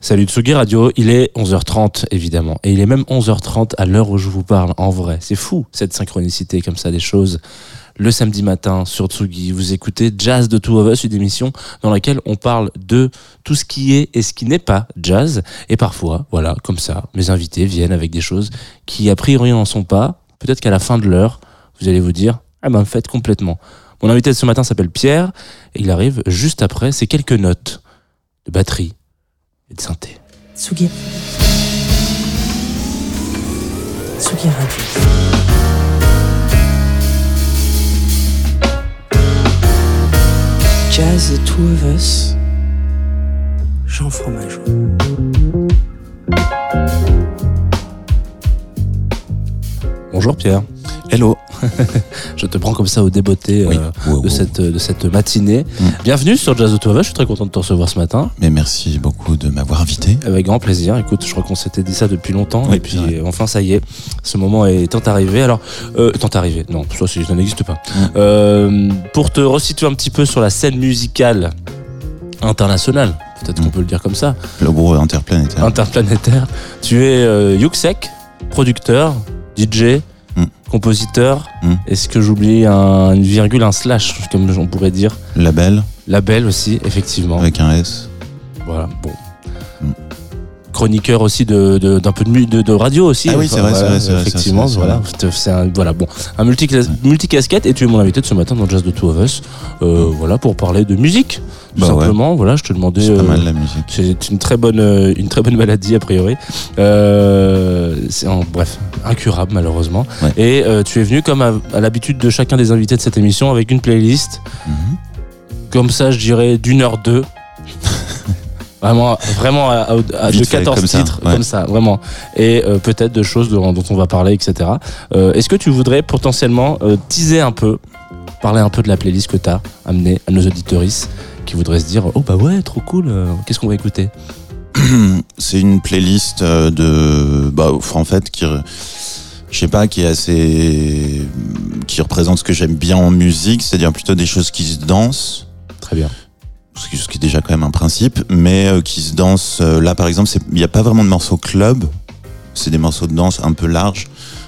Salut Tsugi Radio, il est 11h30 évidemment, et il est même 11h30 à l'heure où je vous parle en vrai. C'est fou cette synchronicité comme ça des choses. Le samedi matin sur Tsugi, vous écoutez Jazz de Two of Us, une émission dans laquelle on parle de tout ce qui est et ce qui n'est pas jazz. Et parfois, voilà, comme ça, mes invités viennent avec des choses qui a priori n'en sont pas. Peut-être qu'à la fin de l'heure, vous allez vous dire, ah ben faites complètement. Mon invité de ce matin s'appelle Pierre, et il arrive juste après ces quelques notes de batterie et de synthé. Tsugi. Tsugi Radio. Jazz The Two of Us. Jean Fromageau. Bonjour Pierre. Hello. Je te prends comme ça au débeauté Oui. euh, Wow, de, wow. cette, de cette matinée. Mm. Bienvenue sur Jazz de je suis très content de te recevoir ce matin. Mais merci beaucoup de m'avoir invité. Avec grand plaisir. Écoute, je crois qu'on s'était dit ça depuis longtemps. Oui, et puis enfin, ça y est. Ce moment est tant arrivé. Alors, euh, tant arrivé. Non, ça, ça n'existe pas. Mm. Euh, pour te resituer un petit peu sur la scène musicale internationale, peut-être qu'on Mm. peut le dire comme ça, Le gros interplanétaire. interplanétaire, tu es euh, Yuxek, producteur, DJ, Mm. compositeur. Mm. Est-ce que j'oublie un, une virgule, un slash, comme on pourrait dire? Label Label aussi, effectivement. avec un S. Voilà, bon. Chroniqueur aussi de de- d'un peu de, de, radio aussi. Ah oui, c'est vrai, c'est vrai, c'est vrai, Effectivement, voilà. C'est- un, voilà, bon, un multi multicasquette et tu es mon invité de ce matin dans Jazz de Two of Us. Euh, voilà, pour parler de musique. Tout Bah simplement, voilà, je te demandais. C'est pas euh, mal la musique. c'est une très bonne, euh, une très bonne maladie a priori. C'est en bref incurable malheureusement. Et tu es venu comme à, à l'habitude de chacun des invités de cette émission avec une playlist Mhm. comme ça, je dirais d'une heure deux. Vraiment, vraiment à, de Vite fait, 14 comme ça, titres, ouais. comme ça, vraiment. Et euh, peut-être de choses dont, dont on va parler, etc. Euh, Est-ce que tu voudrais potentiellement euh, teaser un peu, parler un peu de la playlist que tu as amenée à nos auditoristes qui voudraient se dire Oh bah ouais, trop cool, qu'est-ce qu'on va écouter? C'est une playlist de. Bah, en fait, qui. Je sais pas, qui est assez. qui représente ce que j'aime bien en musique, c'est-à-dire plutôt des choses qui se dansent. Très bien. Ce qui est déjà quand même un principe, mais euh, qui se dansent. euh, là, par exemple, il n'y a pas vraiment de morceaux club. C'est des morceaux de danse un peu larges.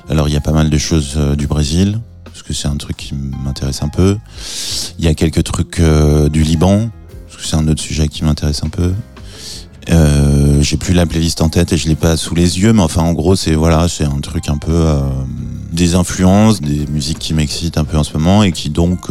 Alors, il y a pas mal de choses euh, du Brésil, parce que c'est un truc qui m'intéresse un peu. Il y a quelques trucs du Liban, parce que c'est un autre sujet qui m'intéresse un peu. J'ai plus la playlist en tête et je l'ai pas sous les yeux, mais enfin en gros c'est voilà c'est un truc un peu des influences, des musiques qui m'excitent un peu en ce moment et qui donc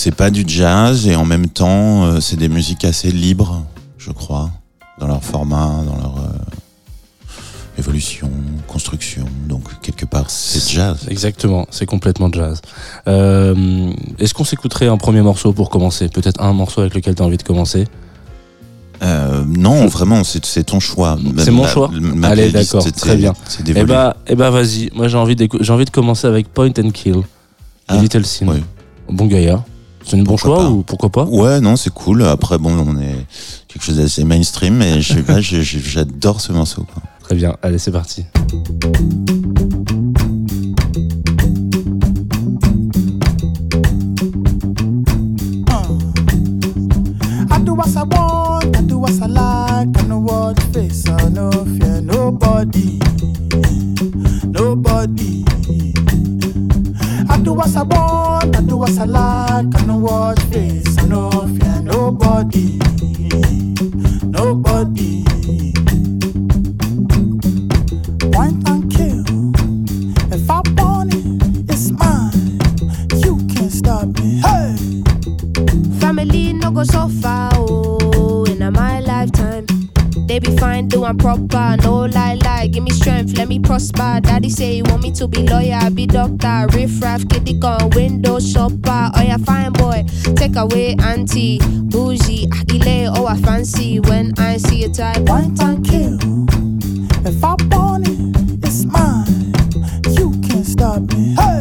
c'est pas du jazz et en même temps euh, c'est des musiques assez libres, je crois, dans leur format, dans leur euh, évolution, construction. Donc quelque part c'est jazz. Exactement, c'est complètement jazz. Euh, Est-ce qu'on s'écouterait un premier morceau pour commencer? Peut-être un morceau avec lequel tu as envie de commencer? Euh, non, vraiment c'est ton choix. C'est mon choix? ma Allez, d'accord, très bien. Eh bah, eh bah vas-y, moi j'ai envie, j'ai envie de commencer avec Point and Kill, Ah, Little Sin. ouais. Bon gaillard. C'est un bon Pourquoi choix pas. ou pourquoi pas? Ouais, non, c'est cool. Après, bon, on est quelque chose d'assez mainstream, mais je sais pas, j'adore ce morceau. Quoi. Très bien, allez c'est parti. I do what I want, I do what I like, I know what face, I no fear nobody, nobody. Do what I want, I do what I like, I know what face, I no fear nobody, nobody. Be fine, doing proper, no lie, lie. Give me strength, let me prosper. Daddy say he want me to be lawyer, be doctor, riff raff, kitty gun, window shopper. Oh yeah, fine boy, take away auntie, bougie, akile, oh I fancy when I see a type. point and kill. If I want it, it's mine. You can't stop me. Hey,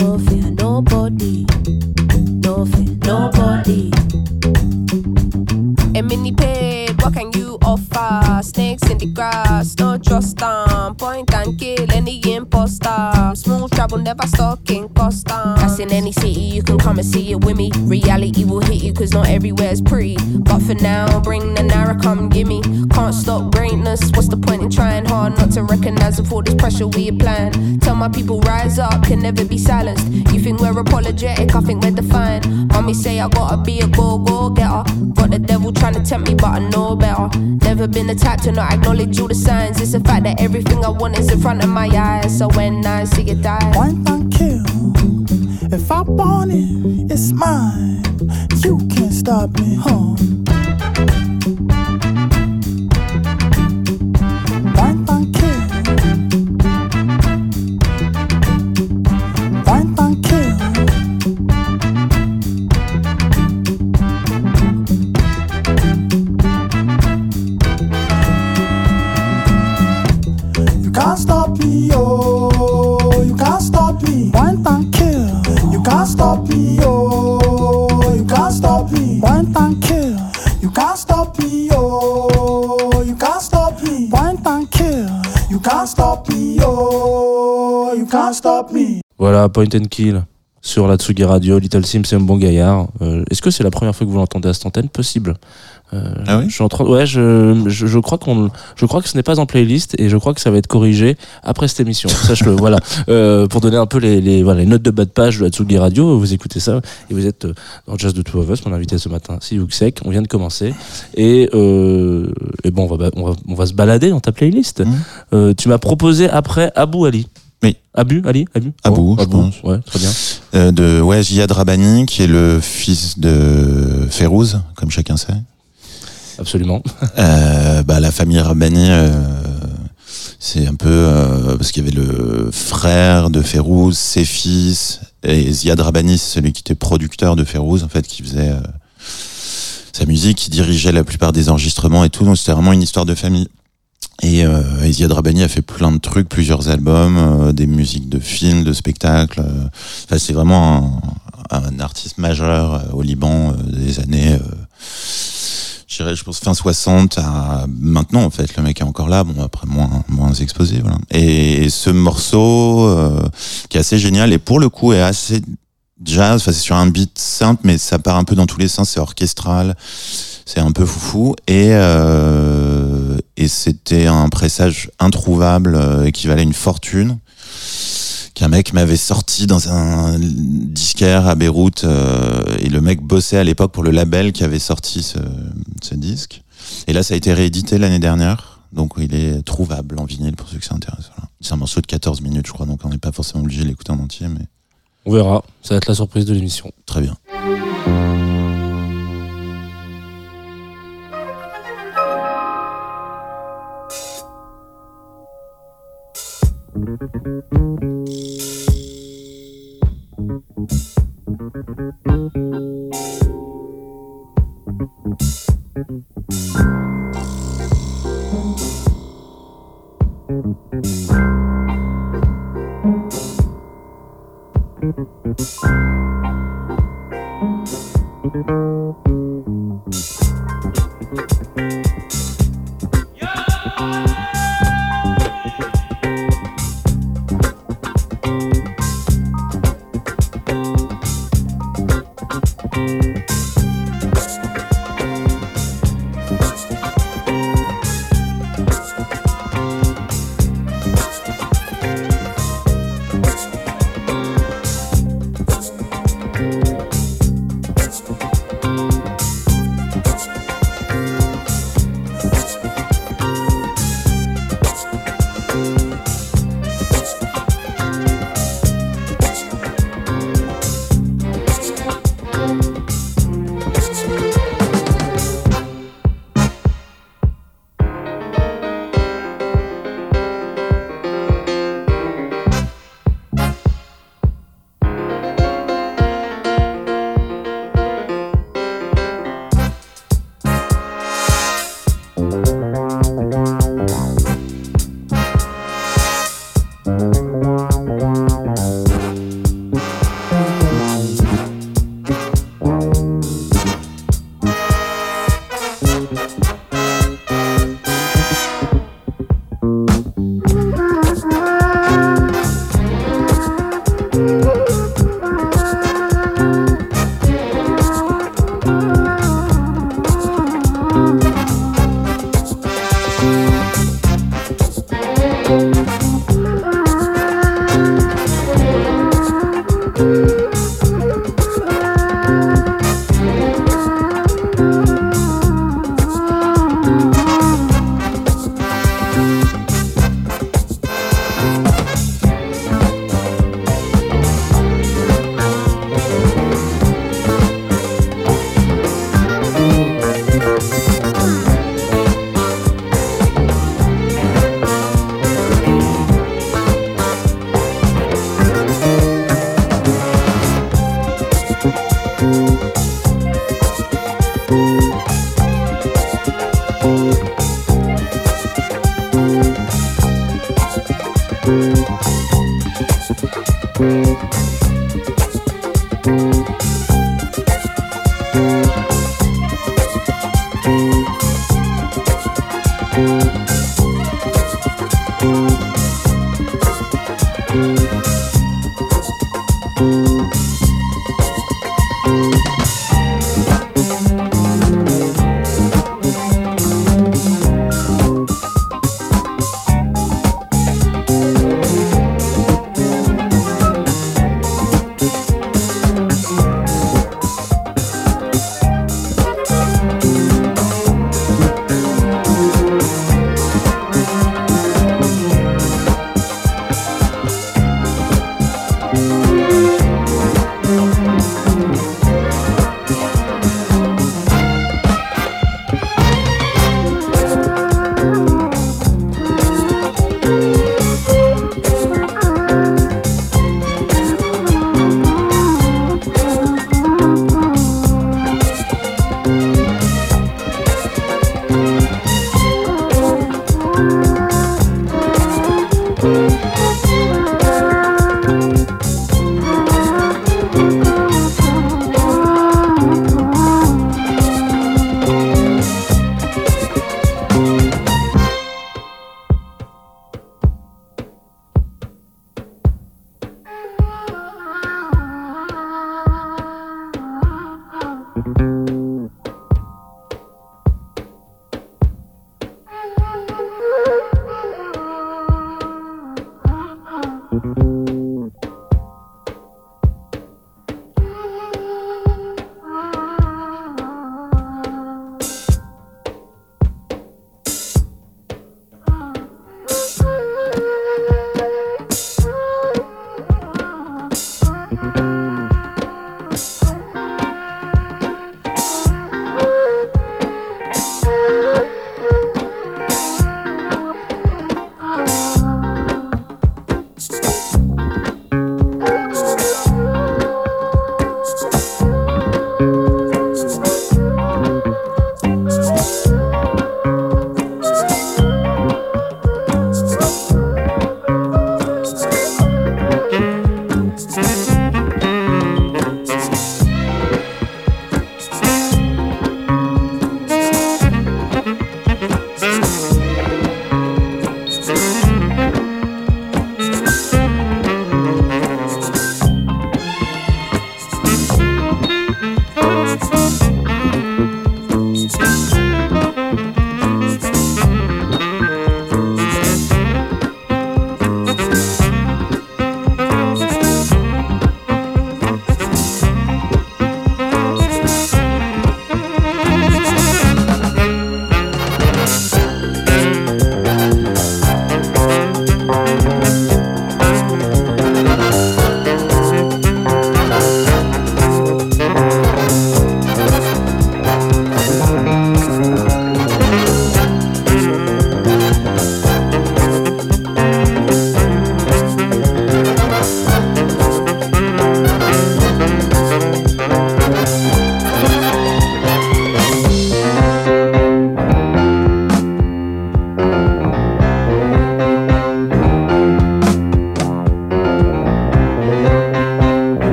know fear nobody, no fear nobody. A mini paid, what can you offer? Snakes in the grass, no trust them. Point and kill any imposter. Smooth travel, never stalking come and see it with me. Reality will hit you, cause not everywhere's pretty. But for now, bring the narrow, come gimme. Can't stop greatness, what's the point in trying hard not to recognize with all this pressure we applying? Tell my people, rise up, can never be silenced. You think we're apologetic, I think we're defiant. Mommy say I gotta be a go go getter. Got the devil trying to tempt me, but I know better. Never been the type to not acknowledge all the signs. It's the fact that everything I want is in front of my eyes. So when I see it die, one and kill. If I want it, it's mine. You can't stop me, huh? Point and Kill sur la Tsugi Radio. Little Sim, c'est un bon gaillard. Euh, Est-ce que c'est la première fois que vous l'entendez à cette antenne? Possible. Euh, Ah oui? je suis en train, ouais, je, je, je crois qu'on, je crois que ce n'est pas en playlist et je crois que ça va être corrigé après cette émission. Sache-le, voilà. Euh, pour donner un peu les, les, voilà, les notes de bas de page de la Tsugi Radio, vous écoutez ça et vous êtes dans Jazz de Two of Us, mon invité ce matin, Yuxek. On vient de commencer et, et bon, on va, on va, on va se balader dans ta playlist. Euh, tu m'as proposé après Abou Ali. Oui. Abu, Ali, Abu. Abou, je Abou. pense. Ouais, très bien. Euh, de ouais, Jihad Rabani, qui est le fils de Férouz, comme chacun sait. Absolument. Euh, bah, la famille Rabani, euh, c'est un peu euh, parce qu'il y avait le frère de Férouz, ses fils, et Ziad Rabani, c'est celui qui était producteur de Férouz, en fait, qui faisait euh, sa musique, qui dirigeait la plupart des enregistrements et tout. Donc c'était vraiment une histoire de famille. Et, euh, et Ziad Rabani a fait plein de trucs, plusieurs albums, euh, des musiques de films, de spectacles. euh. Enfin, c'est vraiment un, un artiste majeur euh, au Liban euh, des années. je dirais, je pense fin 60 à maintenant en fait le mec est encore là bon après moins moins exposé voilà et ce morceau qui est assez génial et pour le coup est assez jazz enfin c'est sur un beat simple mais ça part un peu dans tous les sens c'est orchestral c'est un peu foufou et euh, et c'était un pressage introuvable euh, équivalent à une fortune qu'un mec m'avait sorti dans un disquaire à Beyrouth euh, et le mec bossait à l'époque pour le label qui avait sorti ce, ce disque. Et là, ça a été réédité l'année dernière, donc il est trouvable en vinyle pour ceux que ça intéresse. Voilà. C'est un morceau de 14 minutes, je crois, donc on n'est pas forcément obligé de l'écouter en entier, mais On verra. Ça va être la surprise de l'émission. très bien.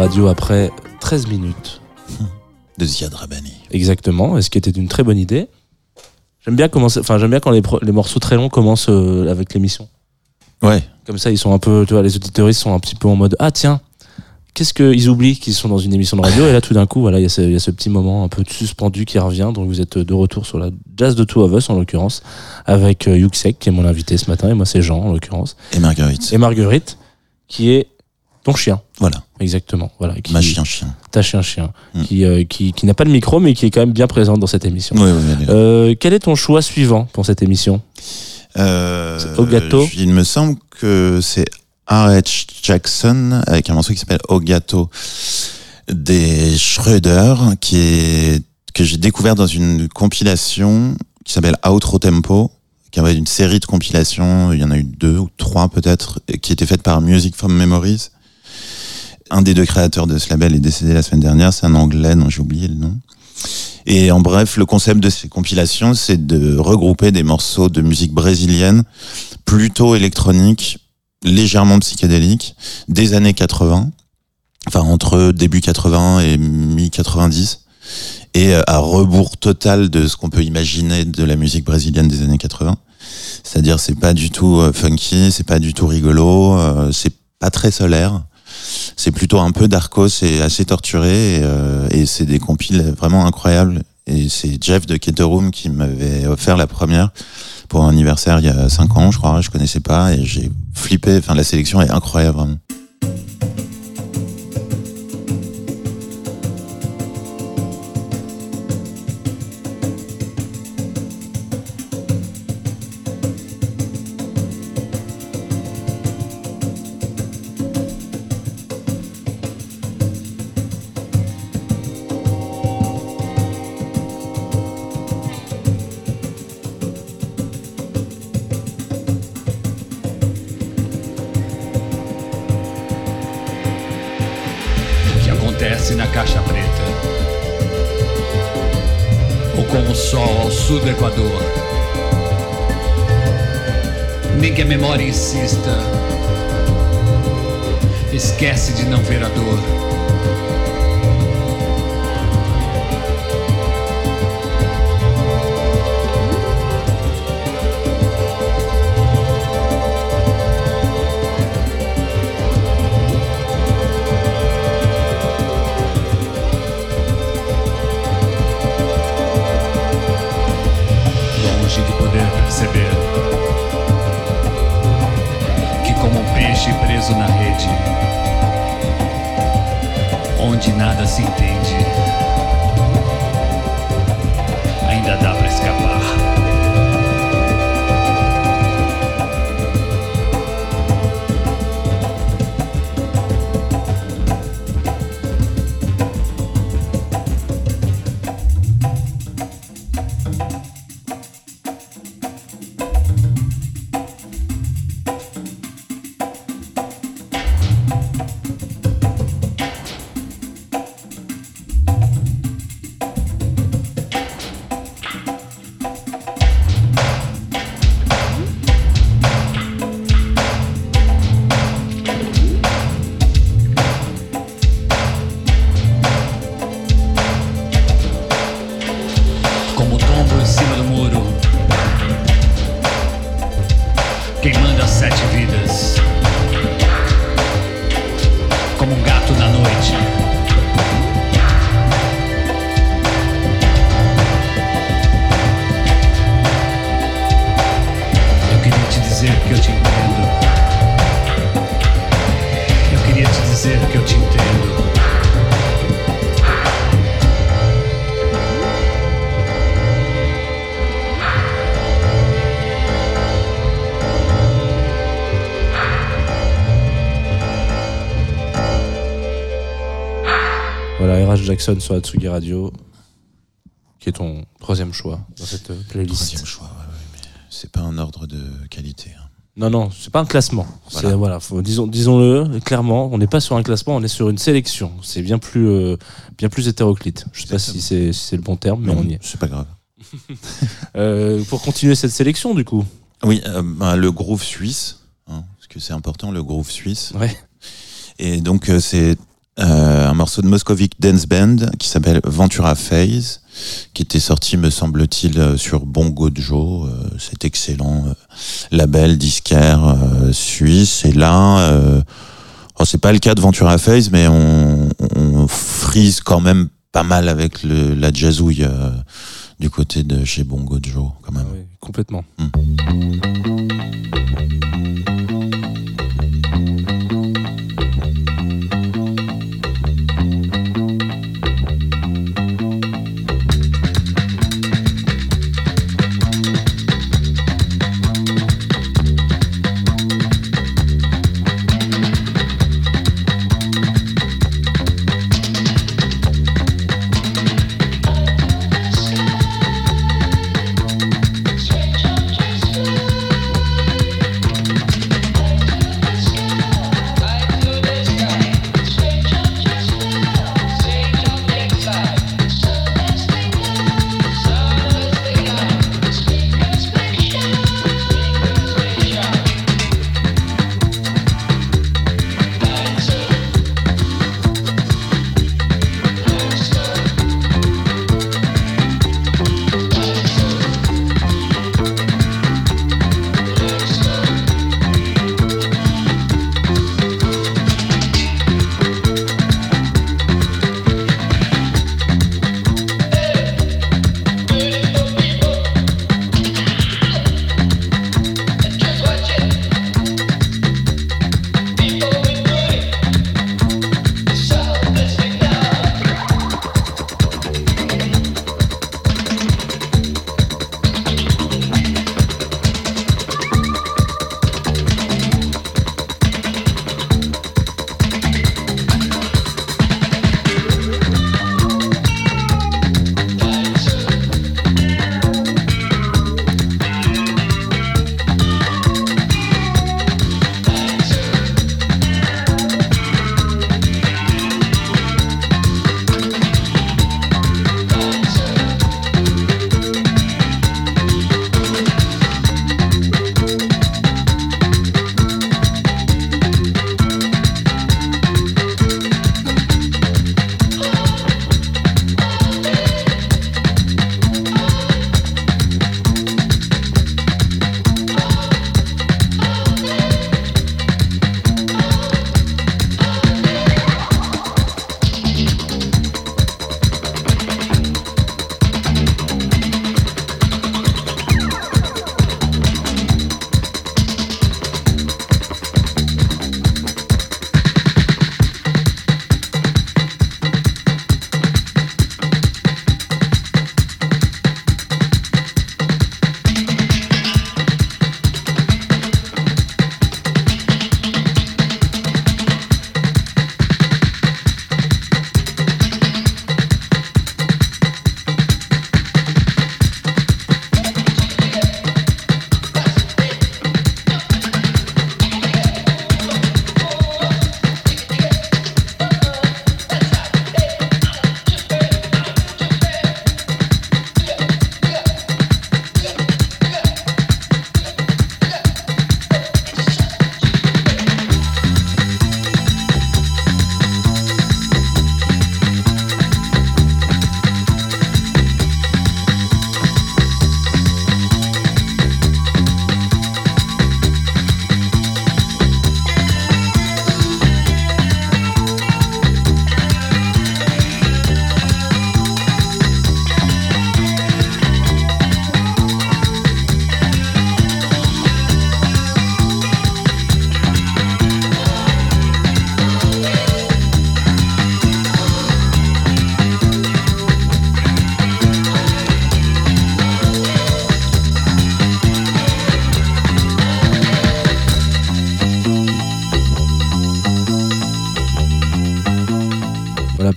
Radio après 13 minutes. De Ziad Rabani. Exactement, et ce qui était une très bonne idée. J'aime bien commencer, j'aime bien quand les, morceaux très longs commencent euh, avec l'émission. Ouais. Comme ça, ils sont un peu, tu vois, les auditeuristes sont un petit peu en mode ah tiens, qu'est-ce qu'ils oublient qu'ils sont dans une émission de radio? Et là tout d'un coup, voilà, il y, a ce- il y a ce petit moment un peu suspendu qui revient. Donc vous êtes de retour sur la jazz de Two of Us en l'occurrence avec euh, Yuxek qui est mon invité ce matin et moi c'est Jean en l'occurrence Et Marguerite. et Marguerite qui est ton chien. Voilà. Exactement, voilà. Qui, Ma chien-chien. Ta chien-chien, Mm. qui, euh, qui, qui n'a pas de micro, mais qui est quand même bien présente dans cette émission. Oui, oui, là. Euh, quel est ton choix suivant pour cette émission? Euh, au gâteau Il me semble que c'est R.H. Jackson avec un morceau qui s'appelle Au gâteau des Schroeder qui est que j'ai découvert dans une compilation qui s'appelle Outro Tempo qui avait une série de compilations, il y en a eu deux ou trois peut-être, qui étaient faites par Music from Memories. Un des deux créateurs de ce label est décédé la semaine dernière, c'est un anglais dont j'ai oublié le nom. Et en bref, le concept de ces compilations, c'est de regrouper des morceaux de musique brésilienne, plutôt électronique, légèrement psychédélique, des années 80, enfin entre début 80 et mi-90, et euh, à rebours total de ce qu'on peut imaginer de la musique brésilienne des années 80. C'est-à-dire, c'est pas du tout euh, funky, c'est pas du tout rigolo, euh, c'est pas très solaire. C'est plutôt un peu darkos et assez torturé, et, euh, et c'est des compiles vraiment incroyables. Et c'est Jeff de Keterum qui m'avait offert la première pour un anniversaire il y a 5 ans, je crois, je connaissais pas, et j'ai flippé, enfin la sélection est incroyable vraiment. Jackson sur Atsugi Radio, qui est ton troisième choix dans cette euh, playlist. Troisième choix, ouais, ouais, mais c'est pas un ordre de qualité. hein. Non, non, c'est pas un classement. Voilà. C'est- Voilà, faut- disons, disons-le clairement, on n'est pas sur un classement, on est sur une sélection. C'est bien plus, euh, bien plus hétéroclite. Je sais pas si c'est si c'est le bon terme, mais Non, on y est. C'est pas grave. Euh, pour continuer cette sélection, du coup. Oui, euh, bah, le groove suisse, hein, parce que c'est important, le groove suisse. Ouais. Et donc, euh, c'est euh, un morceau de Moscovic Dance Band qui s'appelle Ventura Phase, qui était sorti, me semble-t-il, euh, sur Bongo Joe, euh, cet excellent euh, label disquaire suisse. Et là, oh, c'est pas le cas de Ventura Phase, mais on, on frise quand même pas mal avec le, la jazzouille du côté de chez Bongo Joe, quand même. Ah oui, complètement. Strange,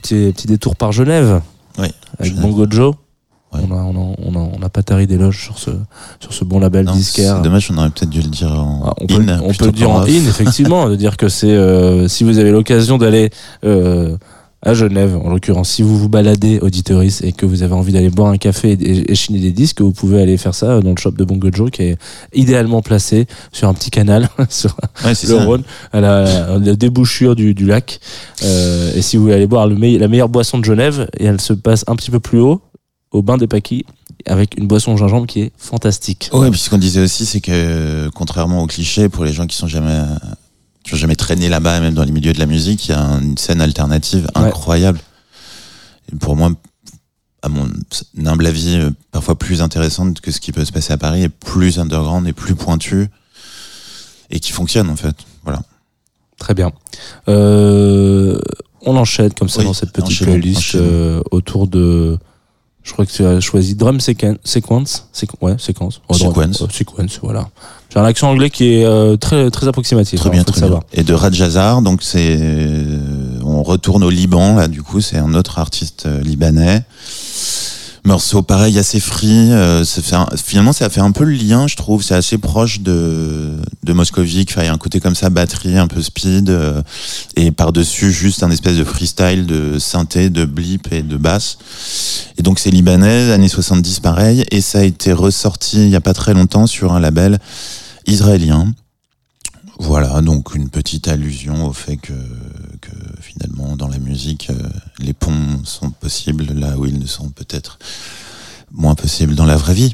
petit, petit détour par Genève Oui. avec Genève. Bongo Joe. Ouais. On, a, on, a, on, a, on a pas tari d'éloges sur ce, sur ce bon label Non, disquaire. C'est dommage, on aurait peut-être dû le dire en Ah, on peut, in. on peut dire qu'en en in, effectivement, de dire que c'est euh, si vous avez l'occasion d'aller euh, à Genève, en l'occurrence, si vous vous baladez auditoris et que vous avez envie d'aller boire un café et, et, et chiner des disques, vous pouvez aller faire ça dans le shop de Bongo Joe qui est idéalement placé sur un petit canal sur Ouais, le. Rhône, à la, à la débouchure du, du lac. Euh, et si vous voulez aller boire le la meilleure boisson de Genève, et elle se passe un petit peu plus haut, au bain des Paquis, avec une boisson au gingembre qui est fantastique. Ouais, puis ce qu'on disait aussi, c'est que contrairement aux clichés, pour les gens qui sont jamais qui ont jamais traîné là-bas, même dans les milieux de la musique, il y a une scène alternative Ouais. incroyable. Et pour moi, à mon humble avis, euh, parfois plus intéressante que ce qui peut se passer à Paris, et plus underground et plus pointu, et qui fonctionne en fait. Voilà. Très bien. Euh, on enchaîne comme ça Oui, dans cette petite playlist euh, autour de. Je crois que tu as choisi Drum Sequen- Sequence. Ouais, séquence. Drum- Sequence. sequence, voilà. J'ai un accent anglais qui est euh, très, très approximatif. Très hein, bien, très bien. Et de Rajazar, donc c'est, euh, on retourne au Liban là. Du coup, c'est un autre artiste euh, libanais. Morceau pareil, assez free. euh, fait finalement, ça fait un peu le lien, je trouve. C'est assez proche de de Moscovic. Enfin, il y a un côté comme ça, batterie, un peu speed, euh, et par dessus juste un espèce de freestyle de synthé, de blip et de basse. Et donc c'est libanais, années 70 pareil, et ça a été ressorti il y a pas très longtemps sur un label israélien. Voilà, donc une petite allusion au fait que dans la musique, euh, les ponts sont possibles là où ils ne sont peut-être moins possibles dans la vraie vie.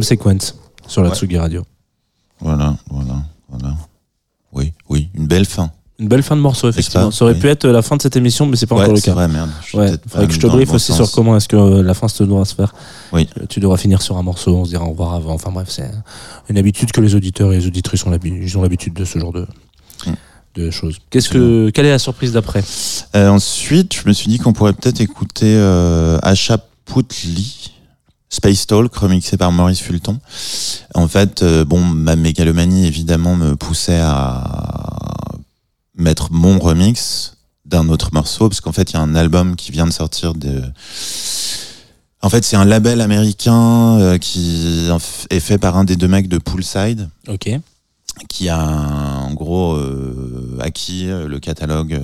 Sequence sur la Ouais. Tsugi Radio. Voilà, voilà, voilà. Oui, oui, une belle fin. Une belle fin de morceau, effectivement. pas Ça aurait Oui. pu être la fin de cette émission, mais c'est pas ouais, encore le cas. vrai, merde. Je Ouais, faudrait que je te briefe bon aussi sens. sur comment est-ce que euh, la fin se doit se faire. Oui. Euh, Tu devras finir sur un morceau, on se dira au revoir avant. Enfin bref, c'est une habitude que les auditeurs et les auditrices ont l'habitude, ils ont l'habitude de ce genre de, Mm. de choses. Qu'est-ce que, quelle est la surprise d'après? Euh, ensuite, je me suis dit qu'on pourrait peut-être écouter euh, Asha Putli, Space Talk, remixé par Maurice Fulton. En fait, euh, bon, ma mégalomanie, évidemment, me poussait à mettre mon remix d'un autre morceau, parce qu'en fait, il y a un album qui vient de sortir de... En fait, c'est un label américain euh, qui est fait par un des deux mecs de Poolside Ok. qui a en gros euh, acquis le catalogue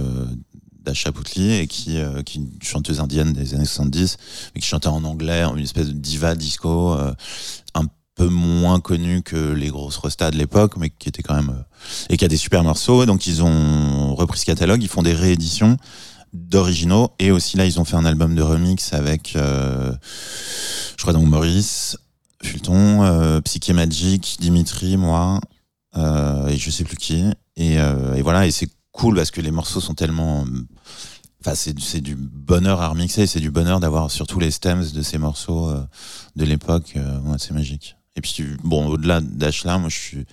d'Asha et qui, euh, qui est une chanteuse indienne des années 70 mais qui chantait en anglais, une espèce de diva disco euh, un peu moins connue que les grosses restas de l'époque mais qui était quand même euh, et qui a des super morceaux donc ils ont repris ce catalogue, ils font des rééditions d'originaux et aussi là ils ont fait un album de remix avec je crois donc Maurice Fulton, Psyché Magic, Dimitri, moi, et je sais plus qui. Et, et voilà, et c'est cool parce que les morceaux sont tellement. Enfin, c'est du- bonheur à remixer, c'est du bonheur d'avoir surtout les stems de ces morceaux euh, de l'époque. euh, c'est magique. Et puis, bon, au-delà d'Ashla, moi, je suis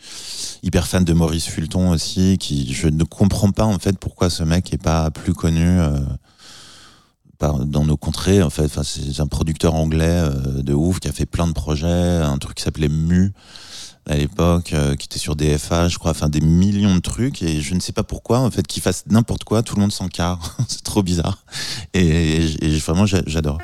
hyper fan de Maurice Fulton aussi, qui je ne comprends pas en fait pourquoi ce mec est pas plus connu. euh, dans nos contrées en fait c'est un producteur anglais de ouf qui a fait plein de projets un truc qui s'appelait Mu à l'époque euh, qui était sur DFA je crois enfin des millions de trucs. Et je ne sais pas pourquoi en fait qu'il fasse n'importe quoi tout le monde s'en carre. C'est trop bizarre. Et, vraiment j'a- j'adore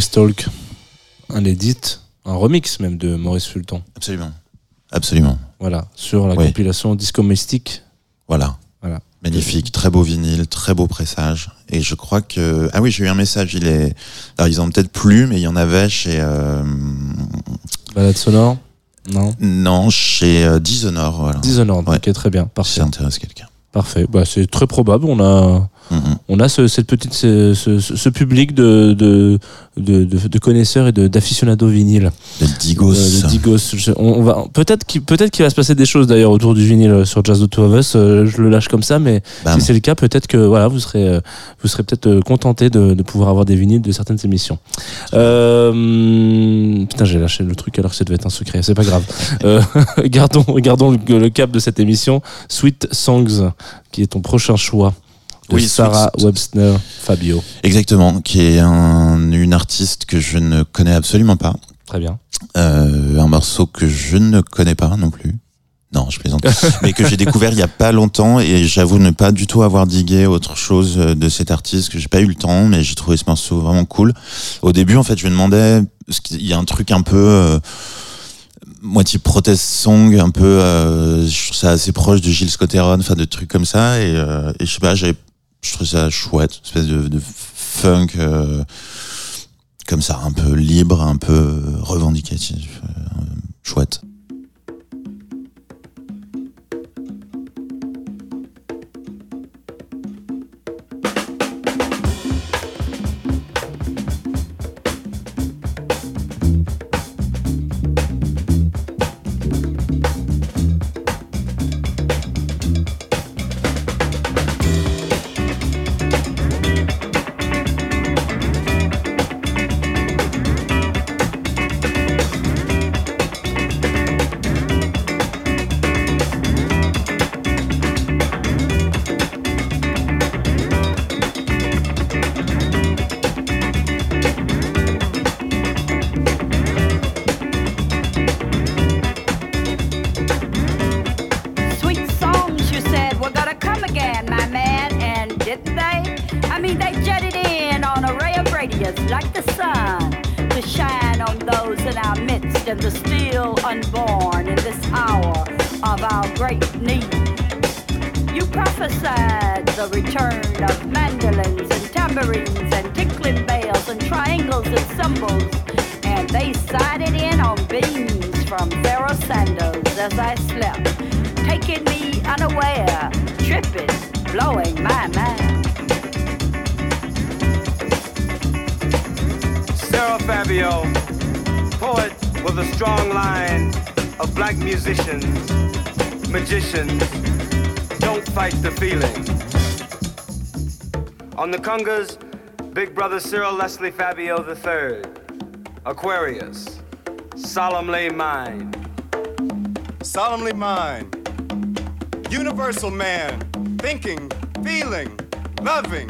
Space Talk, un edit, un remix même de Maurice Fulton. Absolument. Absolument. Voilà, sur la Oui. compilation Disco Mystique. Voilà. Voilà. Magnifique, très beau vinyle, très beau pressage. Et je crois que ah oui, j'ai eu un message. Il est, alors ils en ont peut-être plus, mais il y en avait chez euh... Balade sonore Non? Non chez euh, Dishonored. Voilà. Dishonored, Ouais. ok, très bien, Si parfait. ça intéresse quelqu'un. Parfait, bah, c'est très probable. On a. on a ce, cette petite, ce, ce- ce public de, de, de, connaisseurs et d'aficionados vinyle. De Digos. Euh, de Digos. Je- on, va peut-être qu'il peut-être qu'il va se passer des choses d'ailleurs autour du vinyle euh, sur Jazz the Two of Us. euh, je le lâche comme ça, mais Bam. si c'est le cas, peut-être que voilà, vous serez vous serez peut-être contenté de, de pouvoir avoir des vinyles de certaines émissions. Euh, putain, j'ai lâché le truc alors que ça devait être un secret. C'est pas grave. Euh, gardons gardons le, le cap de cette émission. Sweet Songs, qui est ton prochain choix. De Oui, Sarah Sweet- Webster Fabio. Exactement, qui est un, une artiste que je ne connais absolument pas. Très bien. Euh, un morceau que je ne connais pas non plus. Non, je plaisante. mais que j'ai découvert il y a pas longtemps et j'avoue ne pas du tout avoir digué autre chose de cet artiste que j'ai pas eu le temps, mais j'ai trouvé ce morceau vraiment cool. Au début, en fait, je me demandais, parce qu'il y a un truc un peu euh, moitié protest song, un peu, euh, je trouve ça assez proche de Gilles Scott-Heron, enfin de trucs comme ça, et, euh, et je sais pas, j'avais, je trouve ça chouette, une espèce de, de funk. euh, comme ça, un peu libre, un peu revendicatif, euh, chouette. And triangles and symbols, and they sighted in on beams from Pharaoh sandals as I slept, taking me unaware, tripping, blowing my mind. Sarah Fabio, poet with a strong line of black musicians, magicians, don't fight the feeling. On the congas, Big Brother Cyril Leslie Fabio III, Aquarius, solemnly mine. solemnly mine. Universal man, thinking, feeling, loving,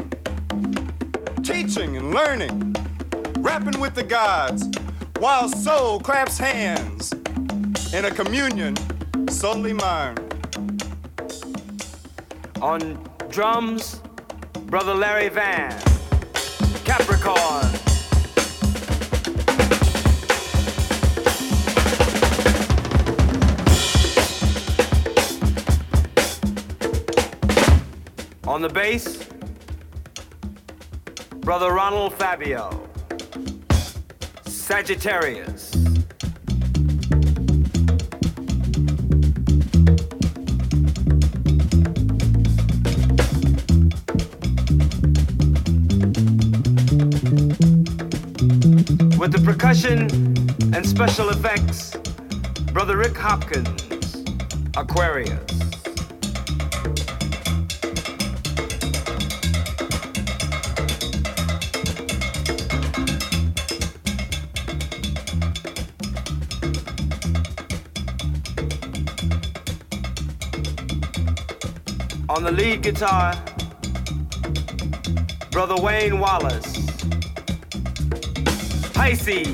teaching and learning, rapping with the gods, while soul claps hands in a communion solely mine. On drums, Brother Larry Van. Capricorn on the bass, Brother Ronald Fabio, Sagittarius. With the percussion and special effects, Brother Rick Hopkins, Aquarius. On the lead guitar, Brother Wayne Wallace, Pisces.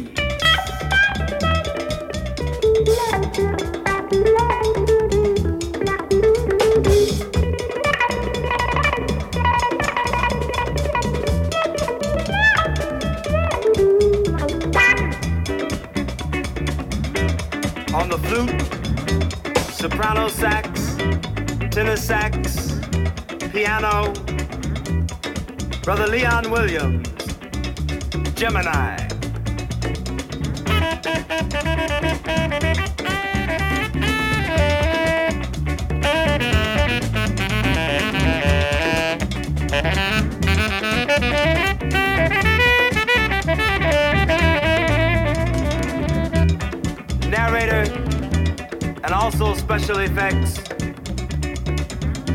On the flute, soprano sax, tenor sax, piano, Brother Leon Williams, Gemini. Special effects,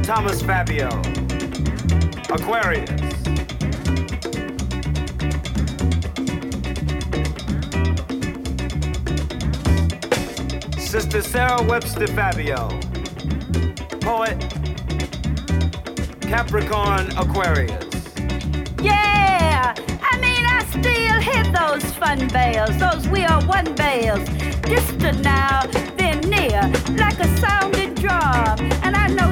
Thomas Fabio, Aquarius. Sister Sarah Webster Fabio, poet, Capricorn Aquarius. Yeah, I mean, I still hit those fun bells, those we are one bells. Distant now, near, like a sounding drum. And I know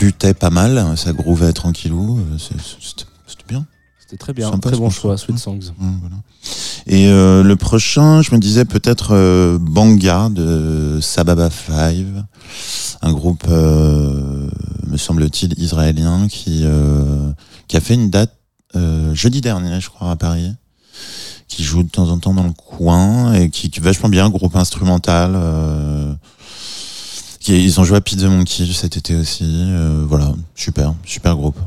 flûtait pas mal, ça grouvait tranquillou, euh, c'était bien. C'était très bien, Sympa, très bon choix, Sweet Songs. Hum, voilà. Et euh, le prochain, je me disais peut-être euh, Banga de Sababa Five, un groupe, euh, me semble-t-il, israélien qui, euh, qui a fait une date euh, jeudi dernier, je crois, à Paris, qui joue de temps en temps dans le coin et qui, qui est vachement bien, groupe instrumental. Ils ont joué à Pizza Monkey cet été aussi. euh, voilà, super, super groupe.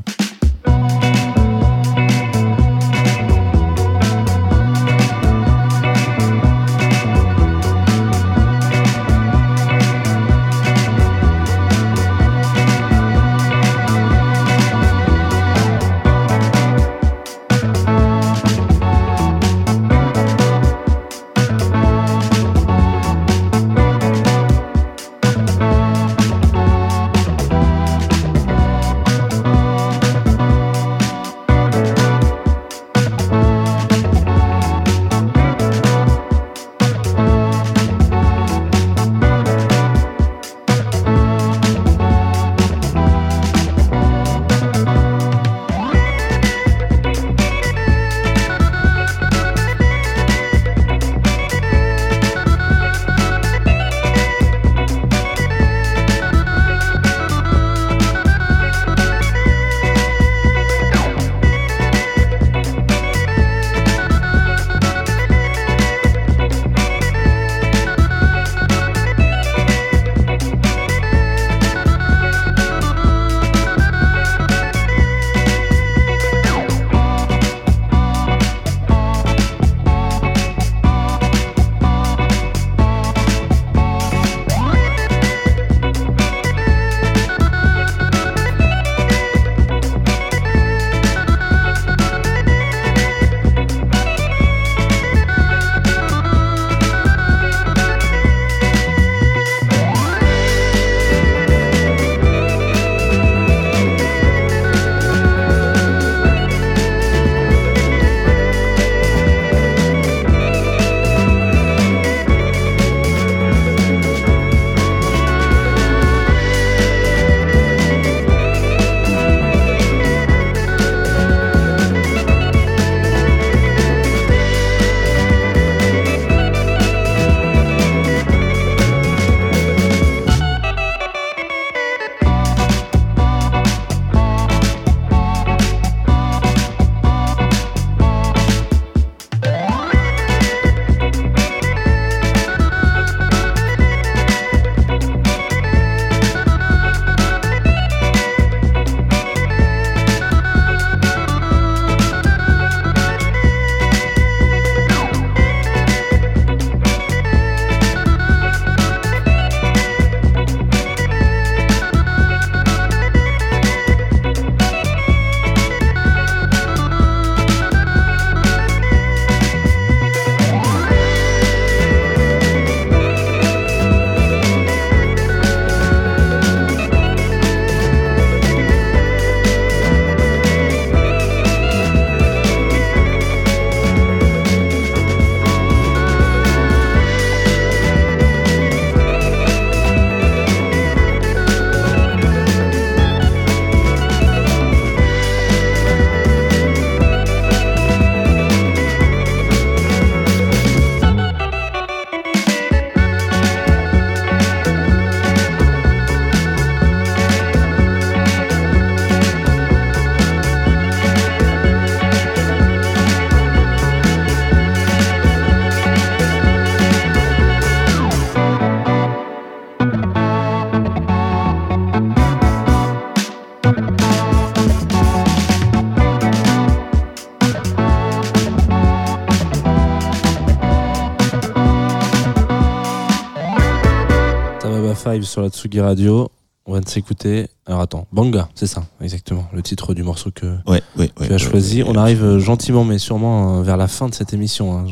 Tababa 5 sur la Tsugi Radio. On va s'écouter. Alors attends, Banga, c'est ça, exactement, le titre du morceau que tu as choisi. On arrive euh, gentiment mais sûrement euh, vers la fin de cette émission. Hein.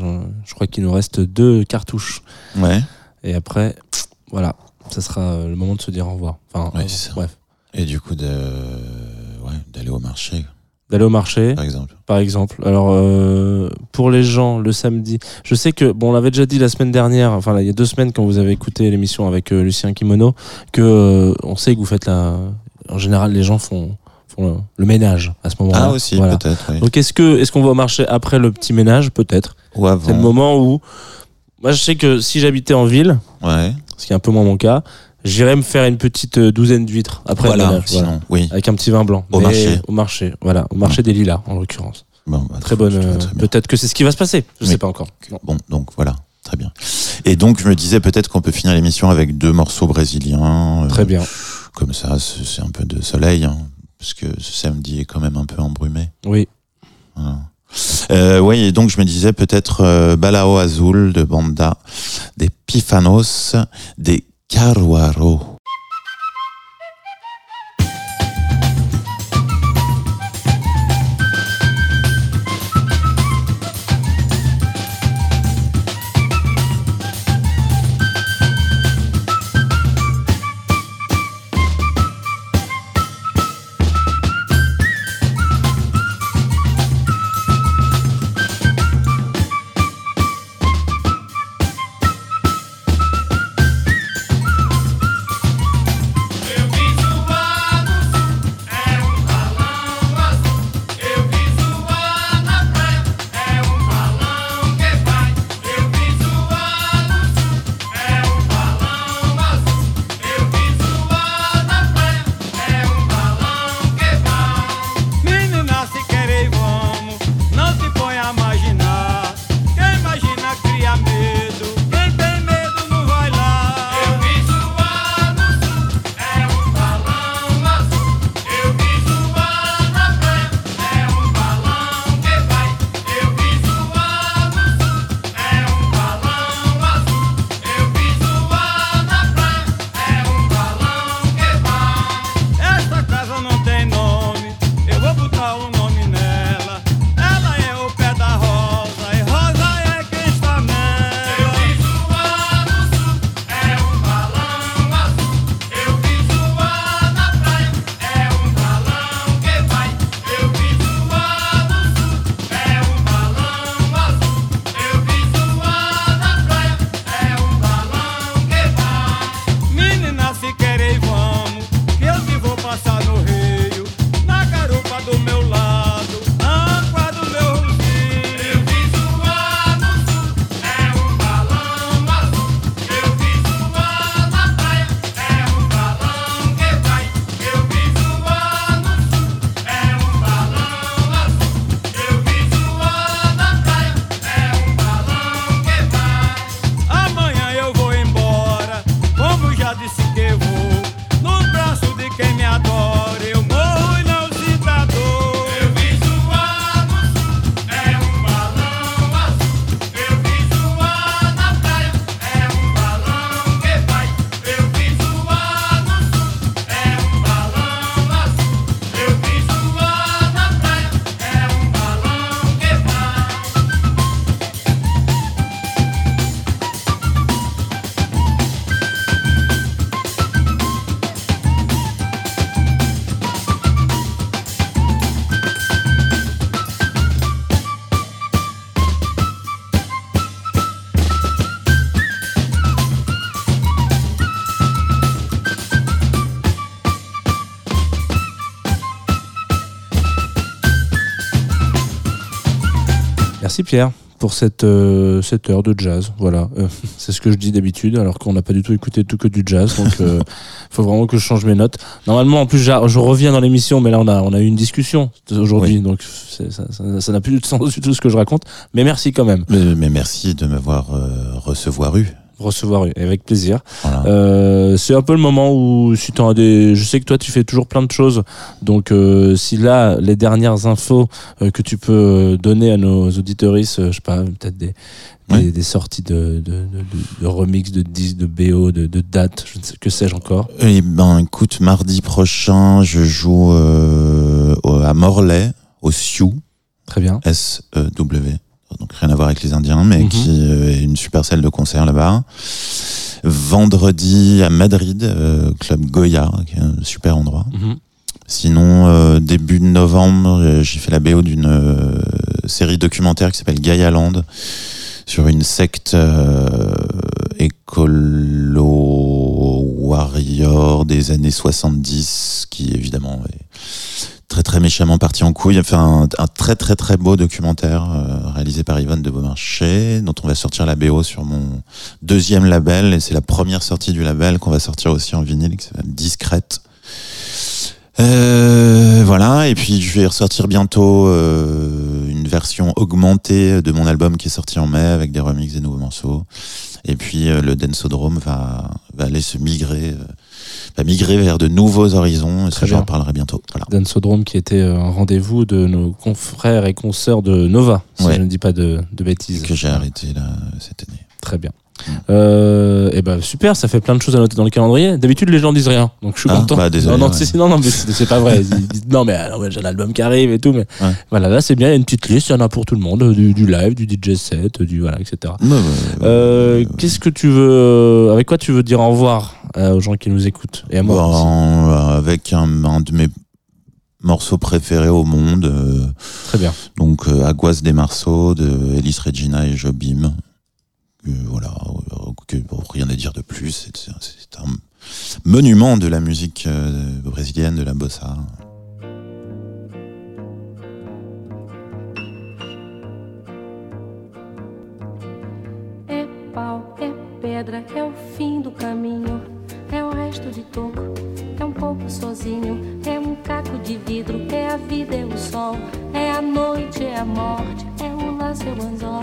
Je, crois qu'il nous reste deux cartouches. Ouais. Et après, voilà, ça sera euh, le moment de se dire au revoir. Enfin, bref. Et du coup, d'aller au marché. D'aller au marché, par exemple. par exemple. Alors, euh, pour les gens, le samedi, je sais que, bon, on l'avait déjà dit la semaine dernière, enfin, là, il y a deux semaines, quand vous avez écouté l'émission avec euh, Lucien Kimono, que euh, on sait que vous faites la. En général, les gens font, font le, le ménage à ce moment-là. Ah, aussi, Voilà. peut-être, oui. Donc, est-ce que, est-ce qu'on va au marché après le petit ménage Peut-être? Ou avant. C'est le moment où. Moi, je sais que si j'habitais en ville, Ouais. ce qui est un peu moins mon cas, j'irais me faire une petite euh, douzaine d'huîtres après voilà, le ménage. sinon, voilà. oui. Avec un petit vin blanc. Au Mais marché. Au marché, voilà. Au marché des lilas, en l'occurrence. Bon, bah, Très bonne. euh. Peut-être que c'est ce qui va se passer. Je Oui. sais pas encore. Bon, donc voilà, très bien. Et donc, je me disais peut-être qu'on peut finir l'émission avec deux morceaux brésiliens. euh, Très bien. Comme ça, c'est c'est un peu de soleil, hein, parce que ce samedi est quand même un peu embrumé. Oui. Voilà. Euh, oui, et donc je me disais peut-être euh, Balao Azul de Banda, des Pifanos, des Carwaru. Pierre pour cette, euh, cette heure de jazz. Voilà, Euh, c'est ce que je dis d'habitude, alors qu'on n'a pas du tout écouté tout que du jazz. Donc, il faut vraiment que je change mes notes. Normalement, en plus, je reviens dans l'émission, mais là, on a, on a eu une discussion aujourd'hui, donc ça n'a plus de sens du tout ce que je raconte. Mais merci quand même. Mais, mais merci de m'avoir euh, recevoir eu. Recevoir une, avec plaisir. Voilà. Euh, c'est un peu le moment où si t'as des, je sais que toi tu fais toujours plein de choses, donc euh, si là les dernières infos euh, que tu peux donner à nos auditeuristes, je sais pas, peut-être des, des, Ouais. des sorties de, de, de, de- de remix, de disques, de BO, de, de dates, je ne sais que sais-je encore. Eh ben, écoute, mardi prochain, je joue à Morlaix, au Sioux, Très bien. S-E-W. Donc rien à voir avec les Indiens, mais Mhm. qui euh, est une super salle de concert là-bas. Vendredi à Madrid, euh, club Goya, qui est un super endroit. Mhm. Sinon, euh, début de novembre, j'ai fait la BO d'une euh, série documentaire qui s'appelle Gaia Land sur une secte écolo warrior des années 70 qui évidemment est très très méchamment parti en couille. Enfin, un, un très très très beau documentaire euh, réalisé par Yvonne de Beaumarchais dont on va sortir la BO sur mon deuxième label et c'est la première sortie du label qu'on va sortir aussi en vinyle qui s'appelle Discrète. Euh, voilà, et puis je vais ressortir bientôt euh, une version augmentée de mon album qui est sorti en mai avec des remixes des nouveaux morceaux. Et puis le Densodrome va, aller se migrer, va migrer vers de nouveaux horizons. Et ça, j'en parlerai bientôt. Voilà. Dansodrome qui était euh, un rendez-vous de nos confrères et consoeurs de Nova, si Ouais. je ne dis pas de, de bêtises. Que j'ai arrêté là cette année. Très bien. Euh, et ben super, ça fait plein de choses à noter dans le calendrier. D'habitude, les gens disent rien, donc je suis Ah, content. bah, désolé, non, non, ouais. c'est- c'est- non, non, mais c'est pas vrai. Ils disent non, mais, alors, ouais, j'ai l'album qui arrive et tout, mais Ouais. voilà, là c'est bien. Il y a une petite liste, il y en a pour tout le monde, du, du live, du DJ set, du voilà, etc. Ouais. Euh, Qu'est-ce que tu veux, euh, avec quoi tu veux dire au revoir euh, aux gens qui nous écoutent et à moi. Bon, euh, avec un, un de mes morceaux préférés au monde, Très bien. donc Aguas des Marceaux de Elis Regina et Jobim. Voilà, rien à dire de plus. C'est un monument de la musique euh, brésilienne, de la bossa. É o fim do caminho. É o resto de toco, é um pouco sozinho. É um caco de vidro, é a vida, é o sol. É a noite, é a morte, é o laço, é o anzol.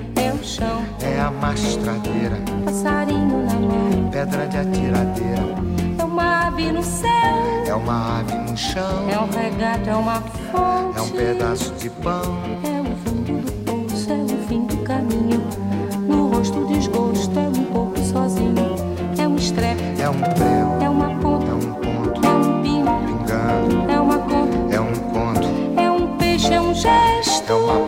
chão, é a mastradeira, passarinho na mão. pedra de atiradeira, É uma ave no céu, é uma ave no chão, é um regato, é uma fonte. é um pedaço de pão, É o fundo do poço, é o fim do caminho. No rosto desgosto, é um pouco sozinho. É um estrepe, é um prego, é uma é ponta, um ponto, é um pingo, pingando, é uma conta, é um conto, é um peixe, é um é gesto. uma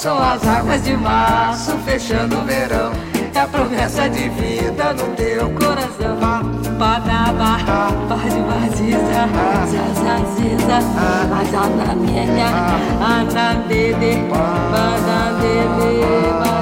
são as águas de março, fechando o verão. É a promessa de vida no teu coração. Badaba, pode vaziza, zazaziza, azana minha, ana bebê, bana bebê.